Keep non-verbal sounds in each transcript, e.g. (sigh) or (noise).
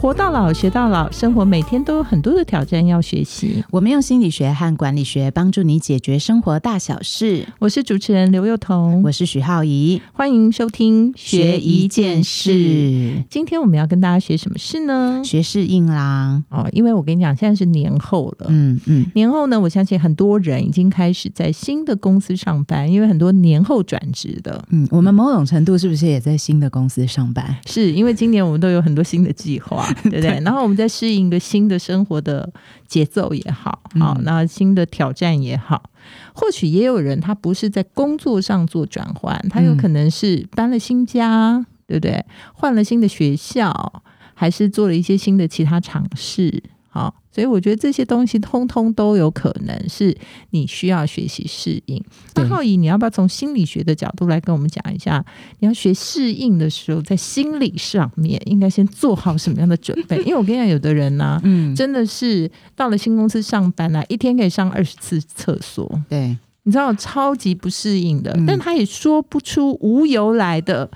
活到老，学到老，生活每天都有很多的挑战要学习。我们用心理学和管理学帮助你解决生活大小事。我是主持人刘幼彤，我是许浩怡，欢迎收听学一件事。今天我们要跟大家学什么事呢？学适应啦。哦，因为我跟你讲，现在是年后了。嗯嗯，年后呢，我相信很多人已经开始在新的公司上班，因为很多年后转职的。嗯，我们某种程度是不是也在新的公司上班？是因为今年我们都有很多新的计划。(laughs) 对不对？然后我们在适应一个新的生活的节奏也好，好，那新的挑战也好，或许也有人他不是在工作上做转换，他有可能是搬了新家，对不对？换了新的学校，还是做了一些新的其他尝试。好，所以我觉得这些东西通通都有可能是你需要学习适应。那浩怡，你要不要从心理学的角度来跟我们讲一下？你要学适应的时候，在心理上面应该先做好什么样的准备？因为我跟你讲，有的人呢，嗯，真的是到了新公司上班啊，一天可以上二十次厕所，对，你知道超级不适应的，但他也说不出无由来的。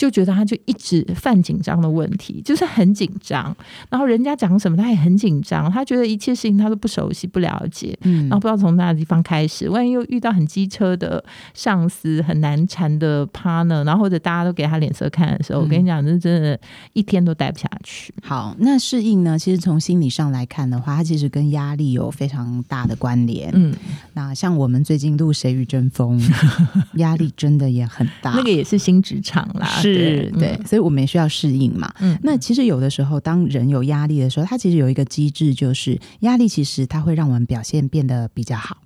就觉得他就一直犯紧张的问题，就是很紧张，然后人家讲什么他也很紧张，他觉得一切事情他都不熟悉不了解，嗯，然后不知道从哪个地方开始，万一又遇到很机车的上司、很难缠的 partner，然后或者大家都给他脸色看的时候，我跟你讲，这真的一天都待不下去。好，那适应呢？其实从心理上来看的话，它其实跟压力有非常大的关联。嗯，那像我们最近录《谁与争锋》，(laughs) 压力真的也很大，那个也是新职场啦。是对，所以我们也需要适应嘛。嗯，那其实有的时候，当人有压力的时候，它其实有一个机制，就是压力其实它会让我们表现变得比较好。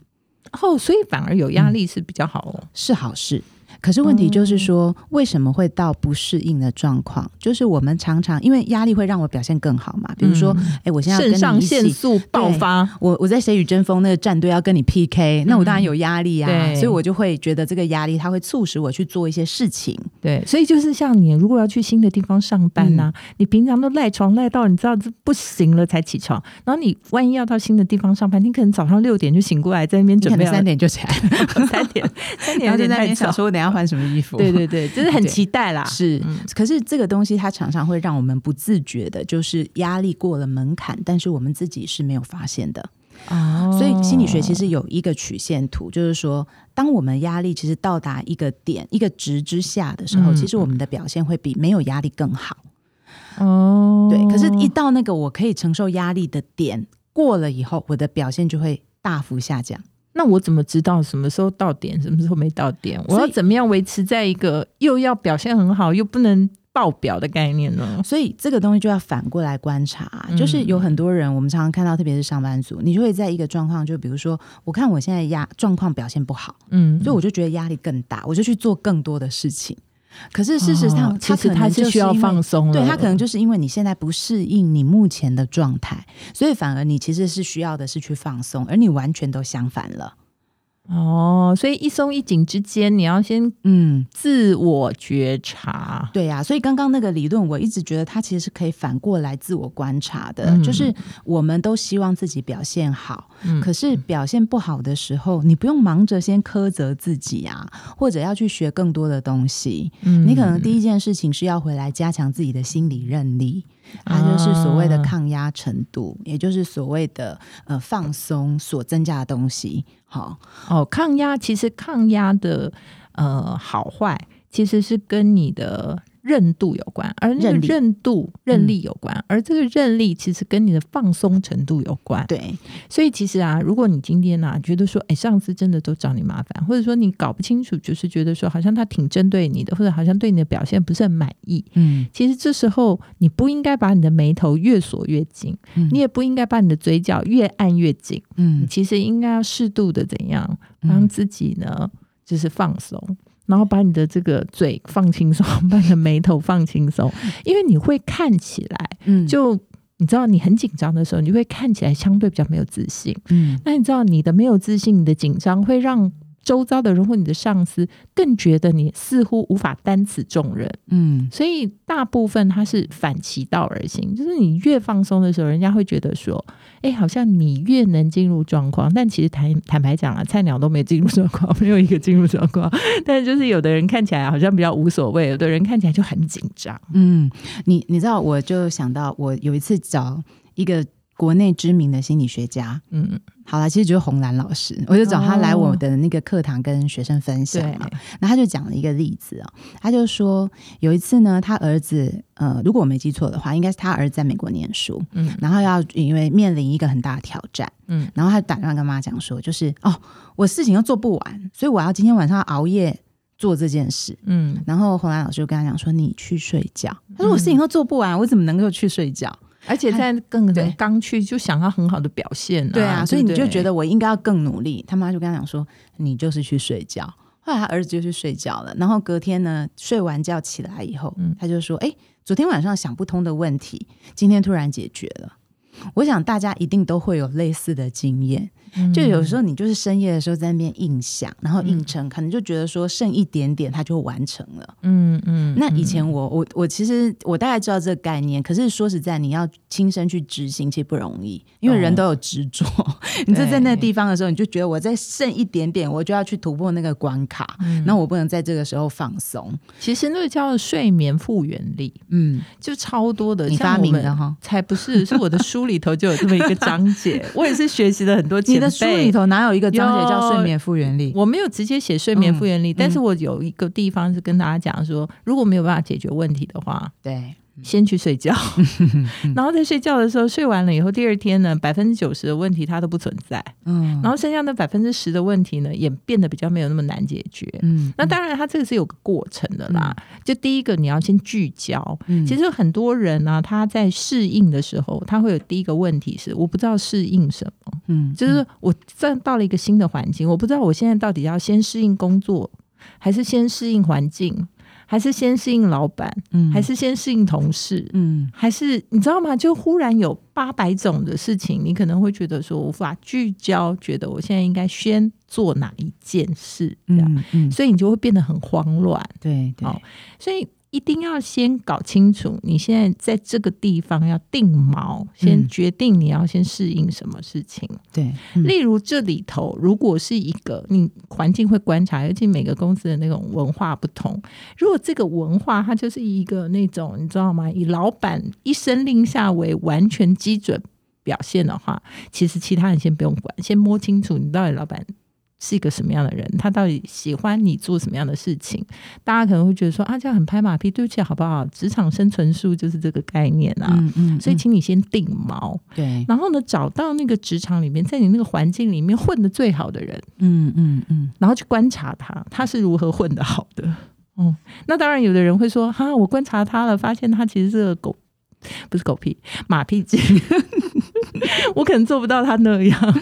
哦，所以反而有压力是比较好哦，是好事。可是问题就是说，为什么会到不适应的状况？就是我们常常因为压力会让我表现更好嘛。比如说，哎，我现在肾上腺素爆发，我我在谁与争锋那个战队要跟你 PK，那我当然有压力啊。所以我就会觉得这个压力，它会促使我去做一些事情。对，所以就是像你如果要去新的地方上班呢，你平常都赖床赖到你知道这不行了才起床，然后你万一要到新的地方上班，你可能早上六点就醒过来，在那边准备三点就起来，(laughs) 三点三点在那边想说，我等下换什么衣服？对对对，就是很期待啦。是，可是这个东西它常常会让我们不自觉的，就是压力过了门槛，但是我们自己是没有发现的。哦，所以心理学其实有一个曲线图，就是说，当我们压力其实到达一个点、一个值之下的时候，其实我们的表现会比没有压力更好。哦，对。可是，一到那个我可以承受压力的点过了以后，我的表现就会大幅下降。那我怎么知道什么时候到点，什么时候没到点？我要怎么样维持在一个又要表现很好，又不能爆表的概念呢？所以这个东西就要反过来观察，就是有很多人，我们常常看到，特别是上班族，你就会在一个状况，就比如说，我看我现在压状况表现不好，嗯，所以我就觉得压力更大，我就去做更多的事情。可是事实上，其实他是需要放松，对他可能就是因为你现在不适应你目前的状态，所以反而你其实是需要的是去放松，而你完全都相反了。哦，所以一松一紧之间，你要先嗯自我觉察，对呀。所以刚刚那个理论，我一直觉得它其实是可以反过来自我观察的。就是我们都希望自己表现好，可是表现不好的时候，你不用忙着先苛责自己啊，或者要去学更多的东西。你可能第一件事情是要回来加强自己的心理韧力。它就是所谓的抗压程度，也就是所谓的呃放松所增加的东西。好哦，抗压其实抗压的呃好坏，其实是跟你的。韧度有关，而那个韧度、韧力有关，而这个韧力其实跟你的放松程度有关。对，所以其实啊，如果你今天呢觉得说，哎，上司真的都找你麻烦，或者说你搞不清楚，就是觉得说好像他挺针对你的，或者好像对你的表现不是很满意，嗯，其实这时候你不应该把你的眉头越锁越紧，你也不应该把你的嘴角越按越紧，嗯，其实应该要适度的怎样帮自己呢，就是放松。然后把你的这个嘴放轻松，把你的眉头放轻松，因为你会看起来，嗯，就你知道你很紧张的时候，你会看起来相对比较没有自信，嗯，那你知道你的没有自信，你的紧张会让周遭的人或你的上司更觉得你似乎无法担此重任。嗯所以大部分他是反其道而行，就是你越放松的时候，人家会觉得说，哎，好像你越能进入状况。但其实坦坦白讲啊，菜鸟都没进入状况，没有一个进入状况。但是就是有的人看起来好像比较无所谓，有的人看起来就很紧张。嗯，你你知道，我就想到我有一次找一个国内知名的心理学家，嗯，好了，其实就是洪兰老师，我就找他来我的那个课堂跟学生分享对。嘛。那他就讲了一个例子哦，他就说有一次呢，他儿子呃，如果我没记错的话，应该是他儿子在美国念书，嗯。然后要因为面临一个很大的挑战，嗯。然后他打电话跟妈讲说，就是哦，我事情又做不完，所以我要今天晚上要熬夜做这件事。嗯。然后洪兰老师就跟他讲说：“你去睡觉。”他说：“我事情都做不完，我怎么能够去睡觉而且在更刚去就想要很好的表现、？”对啊，所以你就觉得我应该要更努力。他妈就跟他讲说：“你就是去睡觉。”后来他儿子就去睡觉了。然后隔天呢，睡完觉起来以后，嗯他就说：“哎，昨天晚上想不通的问题，今天突然解决了。”我想大家一定都会有类似的经验，就有时候你就是深夜的时候在那边硬想，然后硬撑，可能就觉得说剩一点点，它就完成了。嗯嗯，那以前我我我其实我大概知道这个概念，可是说实在，你要亲身去执行其实不容易，因为人都有执着。(laughs) 你就在那个地方的时候，你就觉得我再剩一点点，我就要去突破那个关卡，那、我不能在这个时候放松。其实那个叫睡眠复原力，嗯，就超多的，你发明的哈。才不是，是我的 (laughs) 书里头就有这么一个章节，(laughs) 我也是学习了很多前辈。你的书里头哪有一个章节叫睡眠复原力？我没有直接写睡眠复原力，嗯但是我有一个地方是跟大家讲说，如果没有办法解决问题的话，对，先去睡觉，(laughs) 然后在睡觉的时候睡完了以后，第二天呢，百分之九十的问题它都不存在，嗯。然后剩下的百分之十的问题呢，也变得比较没有那么难解决。嗯那当然，它这个是有个过程的啦。就第一个，你要先聚焦。嗯。其实很多人呢、他在适应的时候，他会有第一个问题是，我不知道适应什么。嗯就是我站到了一个新的环境，我不知道我现在到底要先适应工作，还是先适应环境，还是先适应老板，嗯。还是先适应同事，嗯。还是你知道吗？就忽然有八百种的事情，你可能会觉得说无法聚焦，觉得我现在应该先做哪一件事，这样，嗯嗯，所以你就会变得很慌乱。对对。好所以一定要先搞清楚，你现在在这个地方要定锚，先嗯决定你要先适应什么事情。对，嗯例如这里头，如果是一个你环境会观察，尤其每个公司的那种文化不同，如果这个文化它就是一个那种你知道吗？以老板一声令下为完全基准表现的话，其实其他人先不用管，先摸清楚你到底老板。是一个什么样的人？他到底喜欢你做什么样的事情？大家可能会觉得说啊，这样很拍马屁，对不起，好不好？职场生存术就是这个概念啊。嗯嗯，所以，嗯请你先定锚，对，然后呢，找到那个职场里面，在你那个环境里面混的最好的人，嗯嗯嗯然后去观察他，他是如何混得好的。哦，那当然，有的人会说，哈，我观察他了，发现他其实是个狗，不是狗屁，马屁精，(laughs) 我可能做不到他那样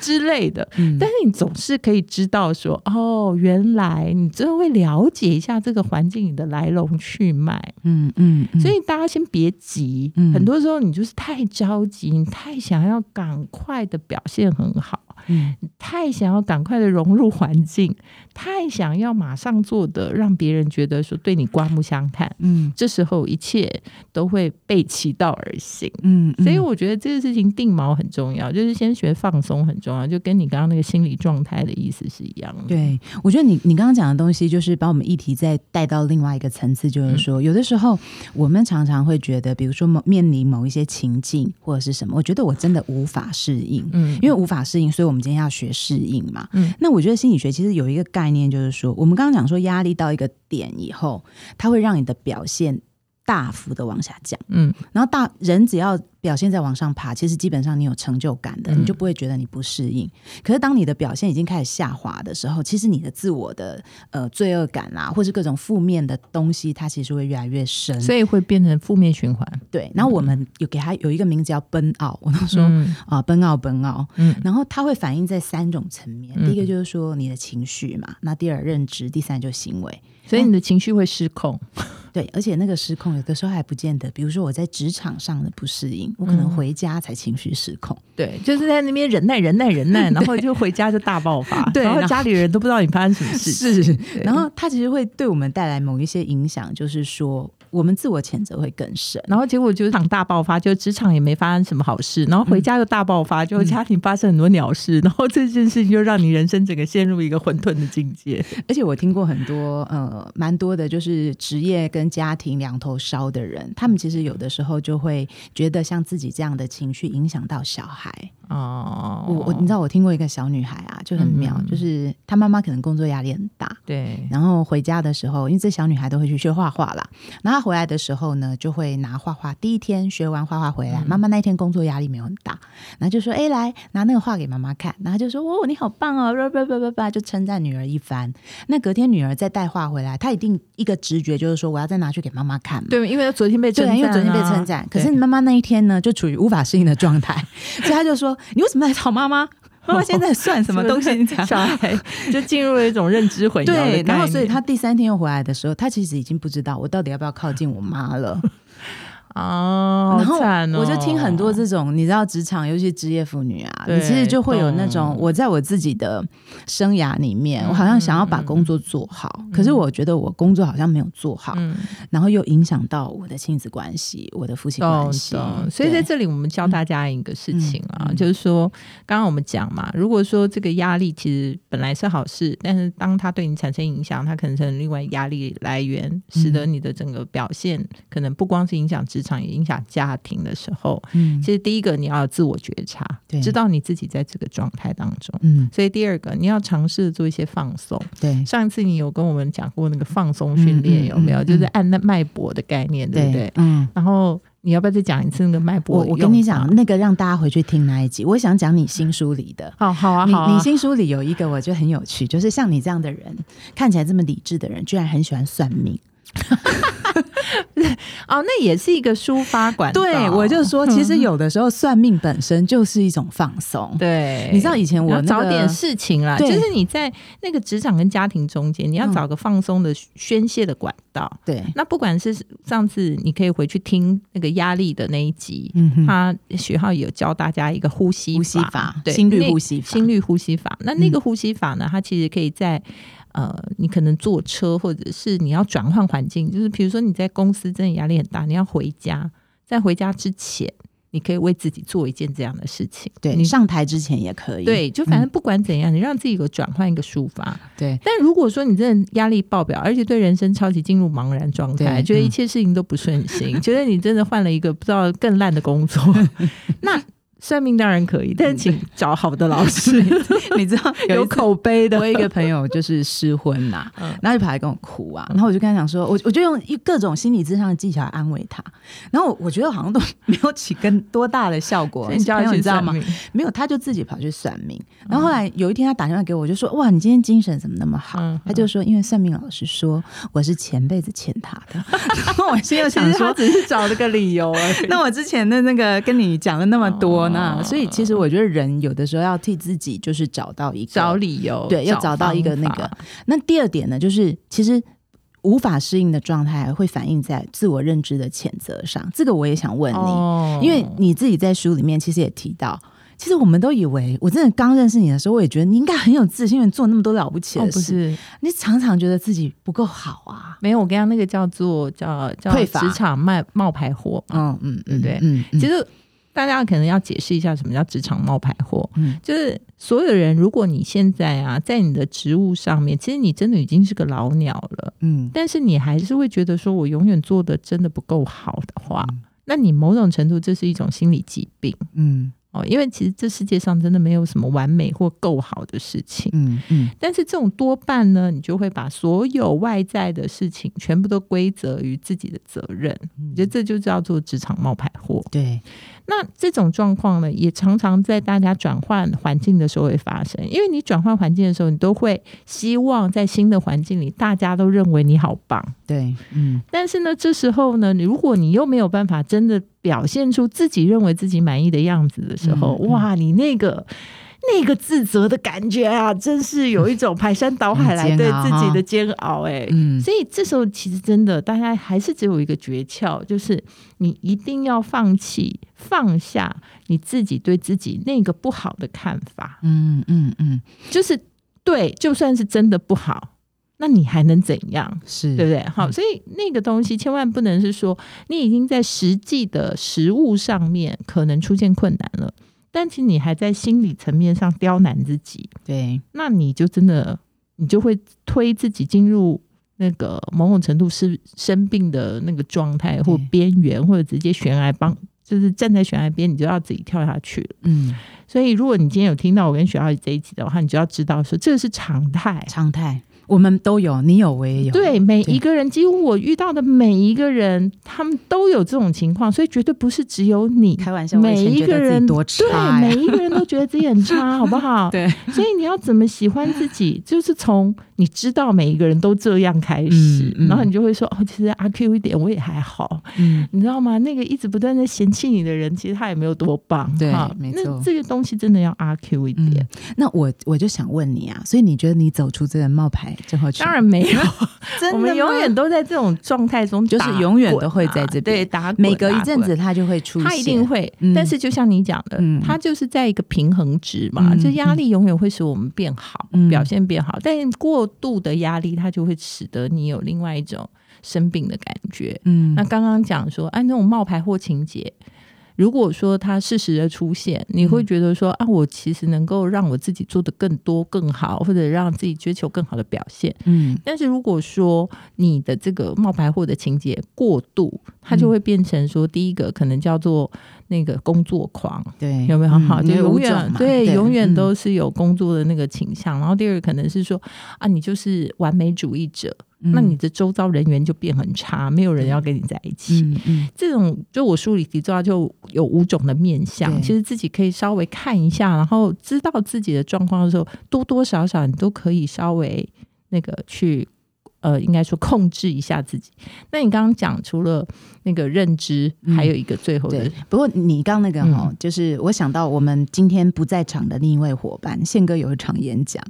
之类的。嗯，但是你总是可以知道说，哦，原来你真的会了解一下这个环境里的来龙去脉。嗯嗯，嗯所以大家先别急，嗯很多时候你就是太着急，你太想要赶快的表现很好，嗯太想要赶快的融入环境，太想要马上做的让别人觉得说对你刮目相看，嗯这时候一切都会背其道而行。嗯，所以我觉得这个事情定锚很重要，就是先学放松很重要，就跟你刚刚那个心理状态的意思是一样的。对，我觉得你你刚刚讲的东西，就是把我们议题再带到另外一个层次，就是说，有的时候我们常常会觉得，比如说某面临某一些情境或者是什么，我觉得我真的无法适应，嗯，因为无法适应，所以我们今天要学适应嘛。嗯那我觉得心理学其实有一个概念，就是说，我们刚刚讲说压力到一个点以后，它会让你的表现大幅的往下降。嗯然后大人只要表现在往上爬，其实基本上你有成就感的，嗯你就不会觉得你不适应。可是当你的表现已经开始下滑的时候，其实你的自我的呃罪恶感啊，或是各种负面的东西，它其实会越来越深。所以会变成负面循环。对，然后我们有给他有一个名字叫奔傲，我都说嗯啊奔傲奔傲，嗯然后它会反映在三种层面，嗯第一个就是说你的情绪嘛，那第二认知，第三就是行为。所以你的情绪会失控。(laughs) 对，而且那个失控有的时候还不见得，比如说我在职场上的不适应，我可能回家才情绪失控。对，就是在那边忍耐、忍耐、忍耐，(laughs) 然后就回家就大爆发，对，然后家里人都不知道你发生什么事。是，然后它其实会对我们带来某一些影响，就是说。我们自我谴责会更深，然后结果就是场大爆发，就职场也没发生什么好事，然后回家又大爆发，就家庭发生很多鸟事，(laughs) 然后这件事情就让你人生整个陷入一个混沌的境界。而且我听过很多呃，蛮多的，就是职业跟家庭两头烧的人，他们其实有的时候就会觉得像自己这样的情绪影响到小孩。哦，我我你知道我听过一个小女孩啊，就很妙，就是她妈妈可能工作压力很大，对，然后回家的时候，因为这小女孩都会去学画画啦，然后她回来的时候呢，就会拿画画，第一天学完画画回来，妈妈那一天工作压力没有很大，然后就说，哎，来拿那个画给妈妈看，然后就说，哦，你好棒哦，叭叭叭叭叭，就称赞女儿一番。那隔天女儿再带画回来，她一定一个直觉就是说，我要再拿去给妈妈看，对，因为她昨天被称赞，因为昨天被称赞，可是妈妈那一天呢，就处于无法适应的状态，(laughs) 所以她就说。你为什么来找妈妈？妈妈现在算什么 (laughs) 东西？小孩 (laughs) 就进入了一种认知混淆。对，然后所以他第三天又回来的时候，他其实已经不知道我到底要不要靠近我妈了。(laughs) 哦，然后我就听很多这种，你知道，职场尤其职业妇女啊，你其实就会有那种，我在我自己的生涯里面，我好像想要把工作做好，可是我觉得我工作好像没有做好，然后又影响到我的亲子关系、我的夫妻关系。所以在这里，我们教大家一个事情啊，就是说，刚刚我们讲嘛，如果说这个压力其实本来是好事，但是当它对你产生影响，它可能成另外压力来源，使得你的整个表现可能不光是影响职。场也影响家庭的时候，嗯，其实第一个你要自我觉察，对知道你自己在这个状态当中，嗯，所以第二个你要尝试做一些放松，对。上一次你有跟我们讲过那个放松训练有没有？就是按那脉搏的概念，对不对？嗯。然后你要不要再讲一次那个脉搏？我我跟你讲，那个让大家回去听那一集。我想讲你新书里的，(laughs) 好好啊，好。你新书里有一个我觉得很有趣，就是像你这样的人，看起来这么理智的人，居然很喜欢算命。(laughs) (laughs) 哦，那也是一个抒发管道。对，我就说，其实有的时候算命本身就是一种放松。对，你知道以前我找点事情啦，就是你在那个职场跟家庭中间，你要找个放松的宣泄的管道。对，那不管是上次你可以回去听那个压力的那一集，嗯，他学浩有教大家一个呼吸呼吸法，对，心率呼吸法，心率呼吸法。那那个呼吸法呢，它其实可以在。呃，你可能坐车，或者是你要转换环境，就是比如说你在公司真的压力很大，你要回家，在回家之前，你可以为自己做一件这样的事情。对你上台之前也可以。对，就反正不管怎样，你让自己有转换一个抒发。对。但如果说你真的压力爆表，而且对人生超级进入茫然状态，觉得一切事情都不顺心，(laughs) 觉得你真的换了一个不知道更烂的工作，(laughs) 那。算命当然可以，但是请找好的老师。(laughs) 你知道 (laughs) 有口碑的。我一个朋友就是失婚呐，(laughs) 然后就跑来跟我哭啊，然后我就跟他讲说，我我就用各种心理智商的技巧安慰他，然后我觉得好像都没有起跟多大的效果。你知道吗？没有，他就自己跑去算命。然后后来有一天他打电话给我，就说：“哇，你今天精神怎么那么好？”他就说：“因为算命老师说我是前辈子欠他的。”然后我心里想说，只是找了个理由而已。那我之前的那个跟你讲了那么多。那所以其实我觉得人有的时候要替自己就是找到一个找理由，对，要找到一个那个。那第二点呢，就是其实无法适应的状态会反映在自我认知的谴责上。这个我也想问你，因为你自己在书里面其实也提到，其实我们都以为我真的刚认识你的时候，我也觉得你应该很有自信，因为做那么多了不起的事。你常常觉得自己不够好啊？没有，我刚刚那个叫做叫叫职场卖冒牌货。嗯嗯嗯，对，嗯，其实。大家可能要解释一下什么叫职场冒牌货。嗯，就是所有人，如果你现在啊，在你的职务上面，其实你真的已经是个老鸟了。嗯，但是你还是会觉得说，我永远做的真的不够好的话，那你某种程度这是一种心理疾病。嗯。哦，因为其实这世界上真的没有什么完美或够好的事情，嗯嗯，但是这种多半呢，你就会把所有外在的事情全部都归责于自己的责任，我觉得这就叫做职场冒牌货。对，那这种状况呢，也常常在大家转换环境的时候会发生，因为你转换环境的时候，你都会希望在新的环境里，大家都认为你好棒。对，嗯，但是呢，这时候呢，如果你又没有办法真的表现出自己认为自己满意的样子的时候，哇，你那个那个自责的感觉啊，真是有一种排山倒海来对自己的煎熬哎。嗯，所以这时候其实真的，大家还是只有一个诀窍，就是你一定要放弃、放下你自己对自己那个不好的看法。嗯嗯嗯，就是对，就算是真的不好，那你还能怎样？是对不对？好，所以那个东西千万不能是说你已经在实际的实物上面可能出现困难了。但其实你还在心理层面上刁难自己，对，那你就真的你就会推自己进入那个某种程度是生病的那个状态或边缘，或者直接悬崖帮，就是站在悬崖边，你就要自己跳下去了。嗯，所以如果你今天有听到我跟雪浩在一集的话，你就要知道说这个是常态，常态。我们都有，你有我也有。对，每一个人，几乎我遇到的每一个人，他们都有这种情况，所以绝对不是只有你。开玩笑，每一个人多差，对，每一个人都觉得自己很差，好不好？(laughs) 对。所以你要怎么喜欢自己，就是从你知道每一个人都这样开始，然后你就会说：“哦，其实阿 Q 一点我也还好。”嗯，你知道吗？那个一直不断在嫌弃你的人，其实他也没有多棒。对，没错。那这个东西真的要阿 Q 一点。那我我就想问你啊，所以你觉得你走出这个冒牌当然。没有，(laughs) 我们永远都在这种状态中，就是永远都会在这边。对，打每隔一阵子他就会出现，他一定会。但是就像你讲的，它就是在一个平衡值嘛，就压力永远会使我们变好，表现变好。但过度的压力，它就会使得你有另外一种生病的感觉。嗯，那刚刚讲说，哎，那种冒牌货情节。如果说它适时的出现，你会觉得说啊，我其实能够让我自己做的更多更好，或者让自己追求更好的表现。嗯，但是如果说你的这个冒牌货的情节过度，它就会变成说，第一个可能叫做那个工作狂，对，有没有好？就永远对，永远都是有工作的那个倾向。然后第二个可能是说啊，你就是完美主义者。那你的周遭人员就变很差，没有人要跟你在一起。这种就我梳理提到就有五种的面相，其实自己可以稍微看一下，然后知道自己的状况的时候，多多少少你都可以稍微那个去呃，应该说控制一下自己。那你刚刚讲除了那个认知，还有一个最后的。不过你刚那个哈，就是我想到我们今天不在场的另一位伙伴宪哥有一场演讲，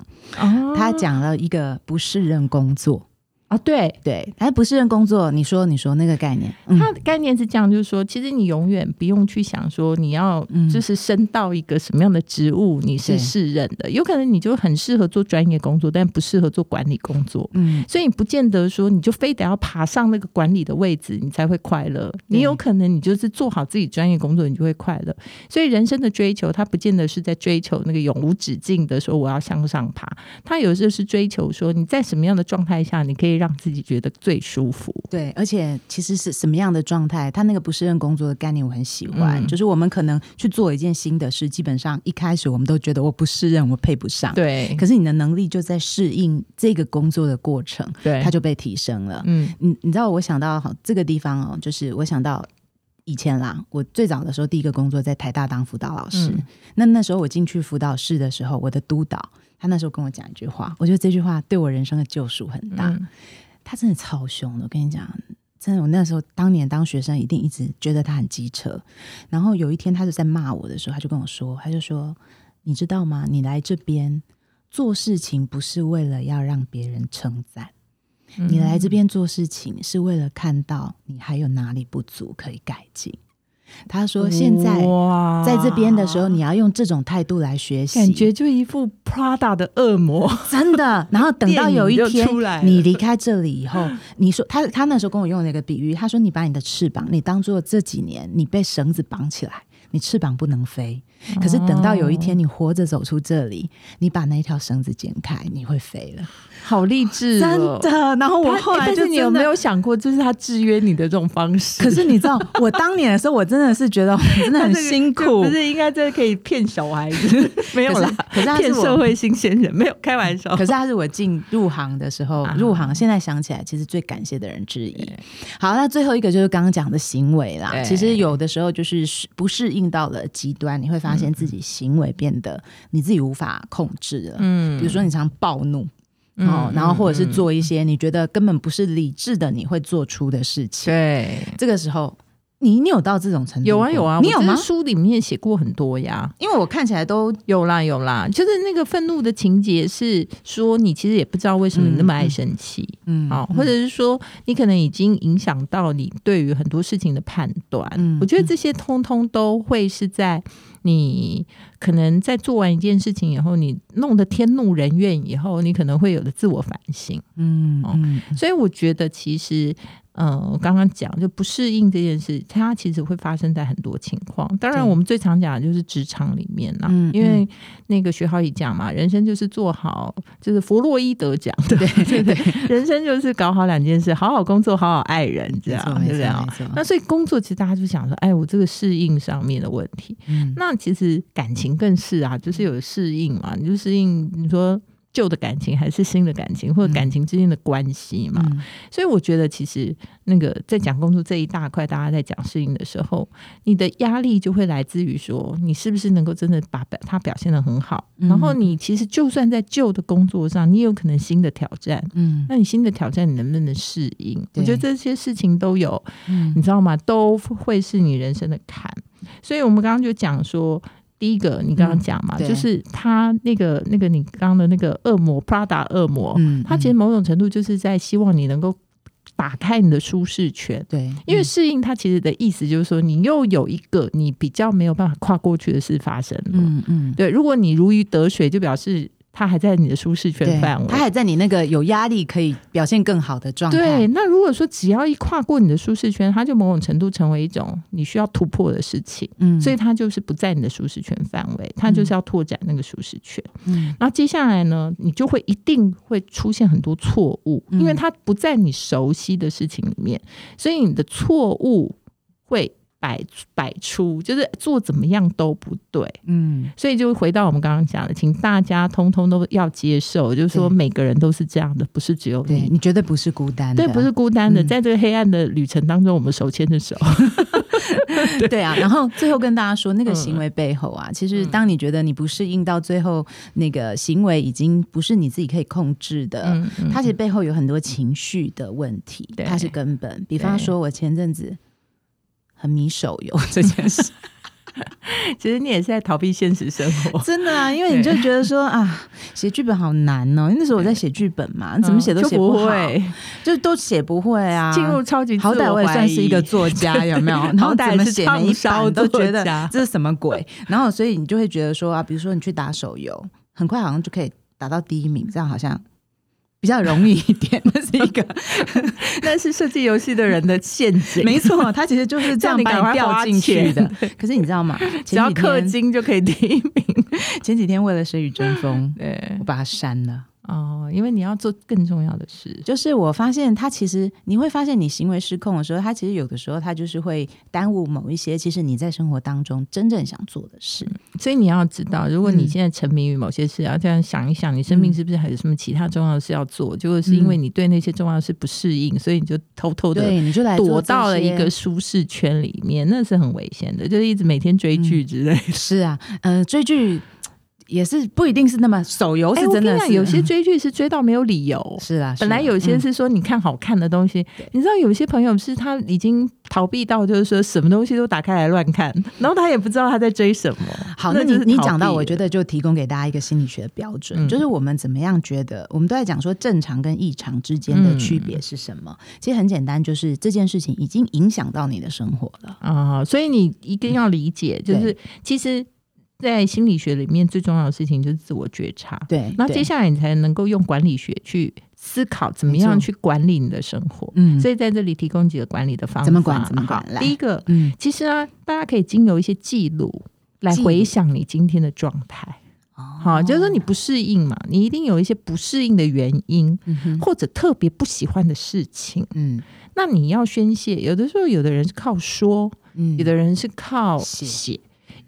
他讲了一个不胜任工作。啊，对对，哎不是任工作。你说，你说那个概念，它的概念是这样，就是说，其实你永远不用去想说你要就是升到一个什么样的职务，你是适任的。有可能你就很适合做专业工作，但不适合做管理工作。嗯，所以你不见得说你就非得要爬上那个管理的位置，你才会快乐。你有可能你就是做好自己专业工作，你就会快乐。所以人生的追求，它不见得是在追求那个永无止境的说我要向上爬，它有时候是追求说你在什么样的状态下，你可以。让自己觉得最舒服，对，而且其实是什么样的状态？他那个不适任工作的概念，我很喜欢。就是我们可能去做一件新的事，基本上一开始我们都觉得我不适任，我配不上。对，可是你的能力就在适应这个工作的过程，对，它就被提升了。嗯，你你知道，我想到好这个地方哦，就是我想到以前啦，我最早的时候第一个工作在台大当辅导老师。那那时候我进去辅导室的时候，我的督导。他那时候跟我讲一句话，我觉得这句话对我人生的救赎很大。他真的超凶的，我跟你讲，真的，我那时候当年当学生，一定一直觉得他很机车。然后有一天，他就在骂我的时候，他就跟我说：“他就说，你知道吗？你来这边做事情不是为了要让别人称赞，你来这边做事情是为了看到你还有哪里不足可以改进。”他说：“现在在这边的时候，你要用这种态度来学习，感觉就一副 Prada 的恶魔，(laughs) 真的。然后等到有一天你离开这里以后，你说他他那时候跟我用了一个比喻，他说你把你的翅膀，你当做这几年你被绳子绑起来，你翅膀不能飞。可是等到有一天你活着走出这里，你把那条绳子剪开，你会飞了。”好励志，真的。然后我后来就你有没有想过，这是他制约你的这种方式？可是你知道，我当年的时候，我真的是觉得 (laughs) 真的很辛苦。不是应该真的可以骗小孩子？(laughs) 没有啦，可是骗社会新鲜人，没有开玩笑。(laughs) 可是他是我进入行的时候入行，现在想起来，其实最感谢的人之一。好，那最后一个就是刚刚讲的行为啦。其实有的时候就是不适应到了极端，你会发现自己行为变得你自己无法控制了。嗯，比如说你常暴怒。哦，然后或者是做一些你觉得根本不是理智的你会做出的事情。对，这个时候你你有到这种程度？有啊有啊，你有吗？书里面写过很多呀，因为我看起来都有啦有啦，就是那个愤怒的情节是说你其实也不知道为什么你那么爱生气，嗯，好，或者是说你可能已经影响到你对于很多事情的判断，嗯，我觉得这些通通都会是在你可能在做完一件事情以后，你弄得天怒人怨以后，你可能会有的自我反省，嗯嗯，所以我觉得其实。嗯，我刚刚讲就不适应这件事，它其实会发生在很多情况。当然，我们最常讲的就是职场里面啦，因为那个学好也讲嘛，人生就是做好，就是弗洛伊德讲，对对 (laughs) 对，人生就是搞好两件事，好好工作，好好爱人，这样对不对啊？那所以工作其实大家就想说，哎，我这个适应上面的问题，那其实感情更是啊，就是有适应嘛，你就适应，你说。旧的感情还是新的感情，或者感情之间的关系嘛？所以我觉得，其实那个在讲工作这一大块，大家在讲适应的时候，你的压力就会来自于说，你是不是能够真的把它表现的很好？然后你其实就算在旧的工作上，你有可能新的挑战，嗯，那你新的挑战，你能不能适应？我觉得这些事情都有，你知道吗？都会是你人生的坎。所以我们刚刚就讲说。第一个，你刚刚讲嘛，就是他那个那个你刚刚的那个恶魔，Prada 恶魔，他其实某种程度就是在希望你能够打开你的舒适圈，对，因为适应它其实的意思就是说，你又有一个你比较没有办法跨过去的事发生了，嗯嗯，对，如果你如鱼得水，就表示。他还在你的舒适圈范围，他还在你那个有压力可以表现更好的状态。对，那如果说只要一跨过你的舒适圈，它就某种程度成为一种你需要突破的事情。嗯，所以它就是不在你的舒适圈范围，它就是要拓展那个舒适圈。嗯，然后接下来呢，你就会一定会出现很多错误，因为它不在你熟悉的事情里面，所以你的错误会。摆摆出就是做怎么样都不对，嗯，所以就回到我们刚刚讲的，请大家通通都要接受，就是说每个人都是这样的，不是只有你，你绝对不是孤单的，对，不是孤单的，在这个黑暗的旅程当中，我们手牵着手，(laughs) 对。啊。然后最后跟大家说，那个行为背后啊，其实当你觉得你不适应到最后，那个行为已经不是你自己可以控制的，它其实背后有很多情绪的问题，它是根本。比方说，我前阵子。很迷手游 (laughs) 这件事，(laughs) 其实你也是在逃避现实生活，真的啊，因为你就觉得说啊，写剧本好难哦。那时候我在写剧本嘛，怎么写都写不会，就都写不会啊。进入超级，好歹我也算是一个作家，(laughs) 有没有？然后怎么写每一版都觉得这是什么鬼？然后所以你就会觉得说啊，比如说你去打手游，很快好像就可以打到第一名，这样好像。比较容易一点，那是一个，(laughs) 那是设计游戏的人的陷阱。没错，他其实就是这样 (laughs) 把你掉进去的。(laughs) 可是你知道吗？只要氪金就可以第一名。前几天为了《谁与争锋》，对我把它删了。哦，因为你要做更重要的事，就是我发现他其实你会发现你行为失控的时候，他其实有的时候他就是会耽误某一些其实你在生活当中真正想做的事。所以你要知道，如果你现在沉迷于某些事，要这样想一想，你生命是不是还有什么其他重要的事要做？就是因为你对那些重要的事不适应，所以你就偷偷的，你就来躲到了一个舒适圈里面，那是很危险的。就是一直每天追剧之类。是啊，嗯，追剧。也是不一定是那么手游是真的，有些追剧是追到没有 (laughs) 理由。是啊，本来有些是说你看好看的东西，你知道有些朋友是他已经逃避到就是说什么东西都打开来乱看，(laughs) 然后他也不知道他在追什么。好，那你你讲到，我觉得就提供给大家一个心理学的标准，就是我们怎么样觉得，我们都在讲说正常跟异常之间的区别是什么？其实很简单，就是这件事情已经影响到你的生活了啊，所以你一定要理解，就是其实。在心理学里面，最重要的事情就是自我觉察。对，那接下来你才能够用管理学去思考，怎么样去管理你的生活。嗯，所以在这里提供几个管理的方法。怎么管？怎么管？第一个，嗯，其实啊，大家可以经由一些记录来回想你今天的状态。好，就是说你不适应嘛，你一定有一些不适应的原因，嗯或者特别不喜欢的事情。嗯，那你要宣泄。有的时候，有的人是靠说，嗯，有的人是靠写。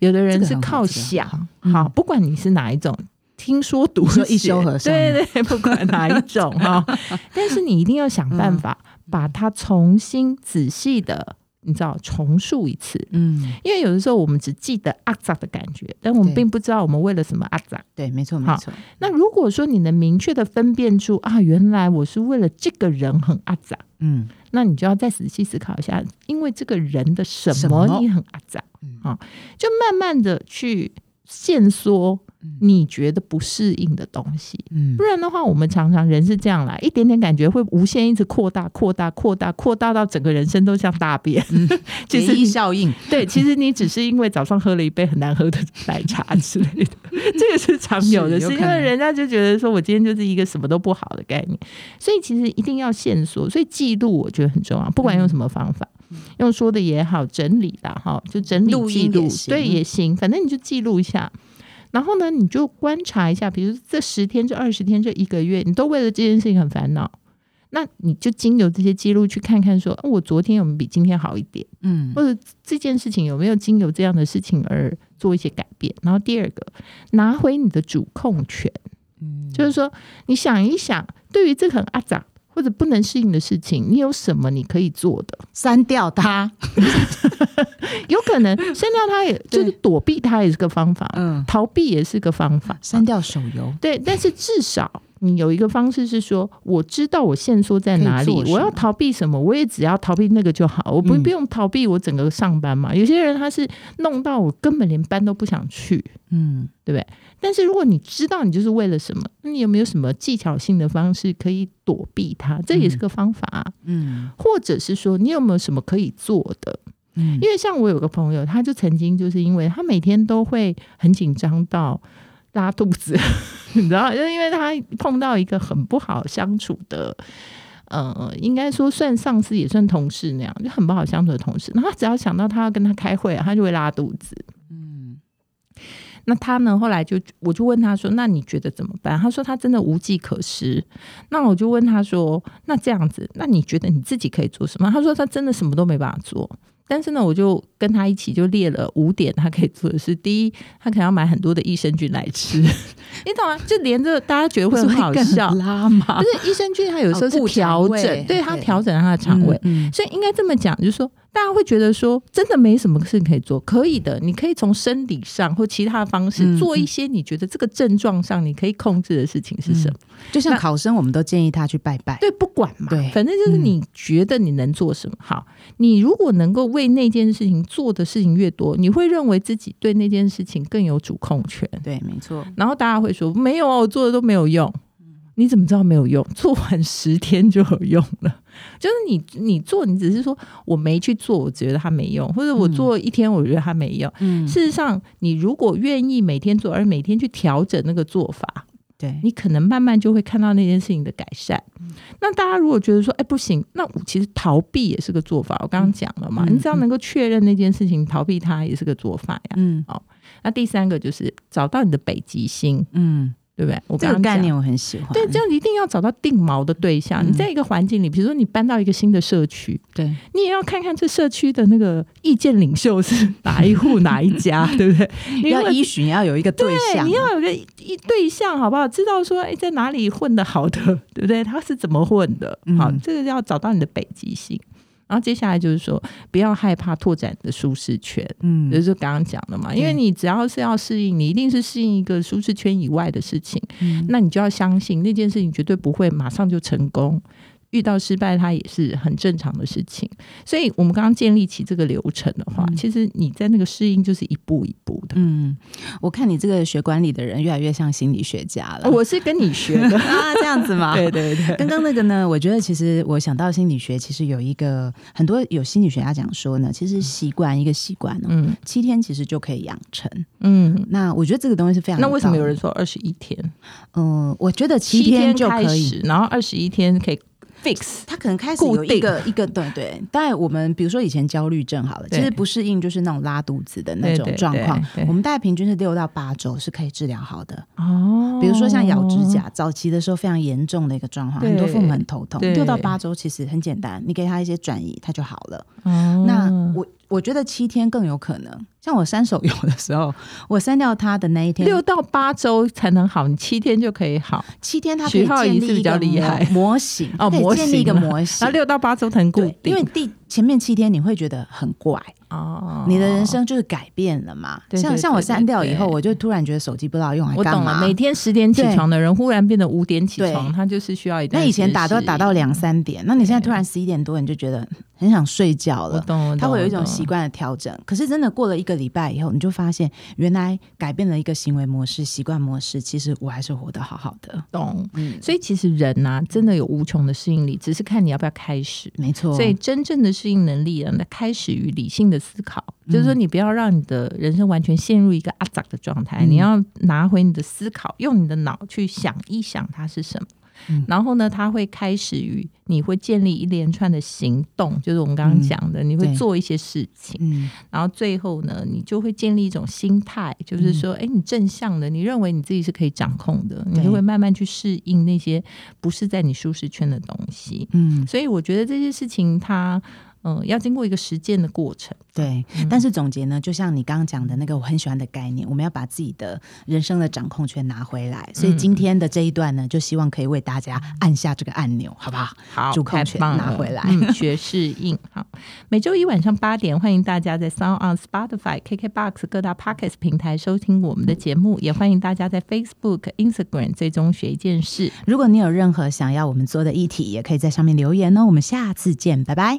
有的人是靠想，好，不管你是哪一种，听说读说一休和 (laughs) 尚，对对，不管哪一种哈，(laughs) 但是你一定要想办法把它重新仔细的你知道重述一次，嗯，因为有的时候我们只记得阿扎的感觉，但我们并不知道我们为了什么阿扎。对，没错，没错，那如果说你能明确的分辨出啊，原来我是为了这个人很阿扎，嗯。那你就要再仔细思考一下，因为这个人的什么你很阿扎，嗯。啊，就慢慢的去限缩你觉得不适应的东西。嗯。不，然的话，我们常常人是这样啦，一点点感觉会无限一直扩大、扩大、扩大、扩大到整个人生都像大便。(laughs) 其实效应，对，其实你只是因为早上喝了一杯很难喝的奶茶之类的，(laughs) 这个是常有的事，因为人家就觉得说我今天就是一个什么都不好的概念，所以其实一定要线索，所以记录我觉得很重要，不管用什么方法，用说的也好，整理啦哈，就整理记录对也行，反正你就记录一下。然后呢，你就观察一下，比如这十天、这二十天、这一个月，你都为了这件事情很烦恼，那你就经由这些记录去看看说，哦我昨天有没有比今天好一点。嗯或者这件事情有没有经由这样的事情而做一些改变。然后第二个，拿回你的主控权，嗯，就是说你想一想，对于这个很阿杂或者不能适应的事情，你有什么你可以做的？(laughs) 删掉它，(laughs) 有可能删掉它，也就是躲避它也是个方法，嗯，逃避也是个方法。删掉手游，对，但是至少你有一个方式是说，我知道我线索在哪里我要逃避什么，我也只要逃避那个就好，我不嗯不用逃避我整个上班嘛。有些人他是弄到我根本连班都不想去，嗯对不对？但是如果你知道你就是为了什么，那你有没有什么技巧性的方式可以躲避它？这也是个方法、啊。嗯或者是说，你有没有什么可以做的？嗯因为像我有个朋友，他就曾经就是因为他每天都会很紧张到拉肚子，(laughs) 你知道，就是因为他碰到一个很不好相处的。呃，应该说算上司也算同事那样，就很不好相处的同事。然后他只要想到他要跟他开会、啊，他就会拉肚子。嗯那他呢？后来就我就问他说：“那你觉得怎么办？”他说：“他真的无计可施。”那我就问他说：“那这样子，那你觉得你自己可以做什么？”他说：“他真的什么都没办法做。”但是呢，我就跟他一起就列了五点他可以做的事。第一，他可能要买很多的益生菌来吃，(laughs) 你懂吗？就连着大家觉得会很好笑，拉吗？就是益生菌它有时候是调整，对它调整它的肠胃。嗯，所以应该这么讲，就是说，大家会觉得说，真的没什么事可以做，可以的，你可以从生理上或其他方式嗯做一些你觉得这个症状上你可以控制的事情是什么？就像考生，我们都建议他去拜拜。对，不管嘛，对反正就是你觉得你能做什么。好，你如果能够为那件事情做的事情越多，你会认为自己对那件事情更有主控权。对，没错。然后大家会说没有啊，我做的都没有用。你怎么知道没有用？做完十天就有用了。(laughs) 就是你你做，你只是说我没去做，我觉得它没用，或者我做一天，我觉得它没用。嗯，事实上，你如果愿意每天做，而每天去调整那个做法，对，你可能慢慢就会看到那件事情的改善。那大家如果觉得说，哎，不行，那我其实逃避也是个做法。我刚刚讲了嘛，嗯你只要能够确认那件事情，逃避它也是个做法呀。嗯那第三个就是找到你的北极星，嗯，对不对？我这个概念我很喜欢。对，这样一定要找到定锚的对象。嗯你在一个环境里，比如说你搬到一个新的社区，对，你也要看看这社区的那个意见领袖是哪一户哪一家，(laughs) 对不对？你要依循要有一个对象，你要有个一对象，好不好？知道说，哎，在哪里混的好的，对不对？他是怎么混的？嗯好，这个要找到你的北极星。然后接下来就是说，不要害怕拓展的舒适圈，嗯就是刚刚讲的嘛。因为你只要是要适应，你一定是适应一个舒适圈以外的事情。嗯那你就要相信那件事情绝对不会马上就成功，遇到失败它也是很正常的事情。所以我们刚刚建立起这个流程的话，嗯其实你在那个适应就是一步一步的。嗯，我看你这个学管理的人越来越像心理学家了。我是跟你学的，(laughs) 啊，这样子吗？(laughs) 对对对，刚刚那个呢，我觉得其实我想到心理学，其实有一个很多有心理学家讲说呢，其实习惯一个习惯呢，嗯七天其实就可以养成。嗯。那我觉得这个东西是非常那为什么有人？说二十一天？嗯，我觉得七天天就可以。然后二十一天可以 fix。他可能开始固有一个一个对对，当然 (laughs) 我们比如说以前焦虑症好了，其实不适应就是那种拉肚子的那种状况我们大概平均是六到八周是可以治疗好的。哦比如说像咬指甲，早期的时候非常严重的一个状况，很多父母很头痛。六到八周其实很简单，你给他一些转移，他就好了。哦那我我觉得七天更有可能。像我删手游的时候，(laughs) 我删掉它的那一天，六到八周才能好，你七天就可以好。七天，他可以徐浩建仪是比较立一个模厉害模型，哦建立一个模型然后。六到八周才能固，定，因为第前面七天你会觉得很怪哦，你的人生就是改变了嘛。对对对像像我删掉以后，我就突然觉得手机不知道用来干嘛。我懂了。每天十点起床的人，忽然变得五点起床，他就是需要一段那以前打都要打到两三点，那你现在突然十一点多，你就觉得很想睡觉了。我懂，我懂它会有一种习惯的调整，可是真的过了一个礼拜以后，你就发现原来改变了一个行为模式、习惯模式，其实我还是活得好好的。懂。嗯，所以其实人呐、真的有无穷的适应力，只是看你要不要开始。没错。所以真正的适应能力呢，那开始于理性的思考，嗯。就是说你不要让你的人生完全陷入一个阿杂的状态，嗯。你要拿回你的思考，用你的脑去想一想它是什么。嗯。然后呢，它会开始于你会建立一连串的行动，就是我们刚刚讲的，你会做一些事情，嗯，然后最后呢，你就会建立一种心态，就是说，哎、你正向的，你认为你自己是可以掌控的，你就会慢慢去适应那些不是在你舒适圈的东西。嗯，所以我觉得这些事情它，嗯、要经过一个实践的过程。对。但是总结呢，就像你刚刚讲的那个我很喜欢的概念，我们要把自己的人生的掌控权拿回来。所以今天的这一段呢，就希望可以为大家按下这个按钮，好不好？好，主控权拿回来嗯，学适应。好，每周一晚上八点，欢迎大家在 Sound on Spotify、KKBox 各大 Podcast 平台收听我们的节目，也欢迎大家在 Facebook、Instagram 最终学一件事。如果你有任何想要我们做的议题，也可以在上面留言哦。我们下次见，拜拜。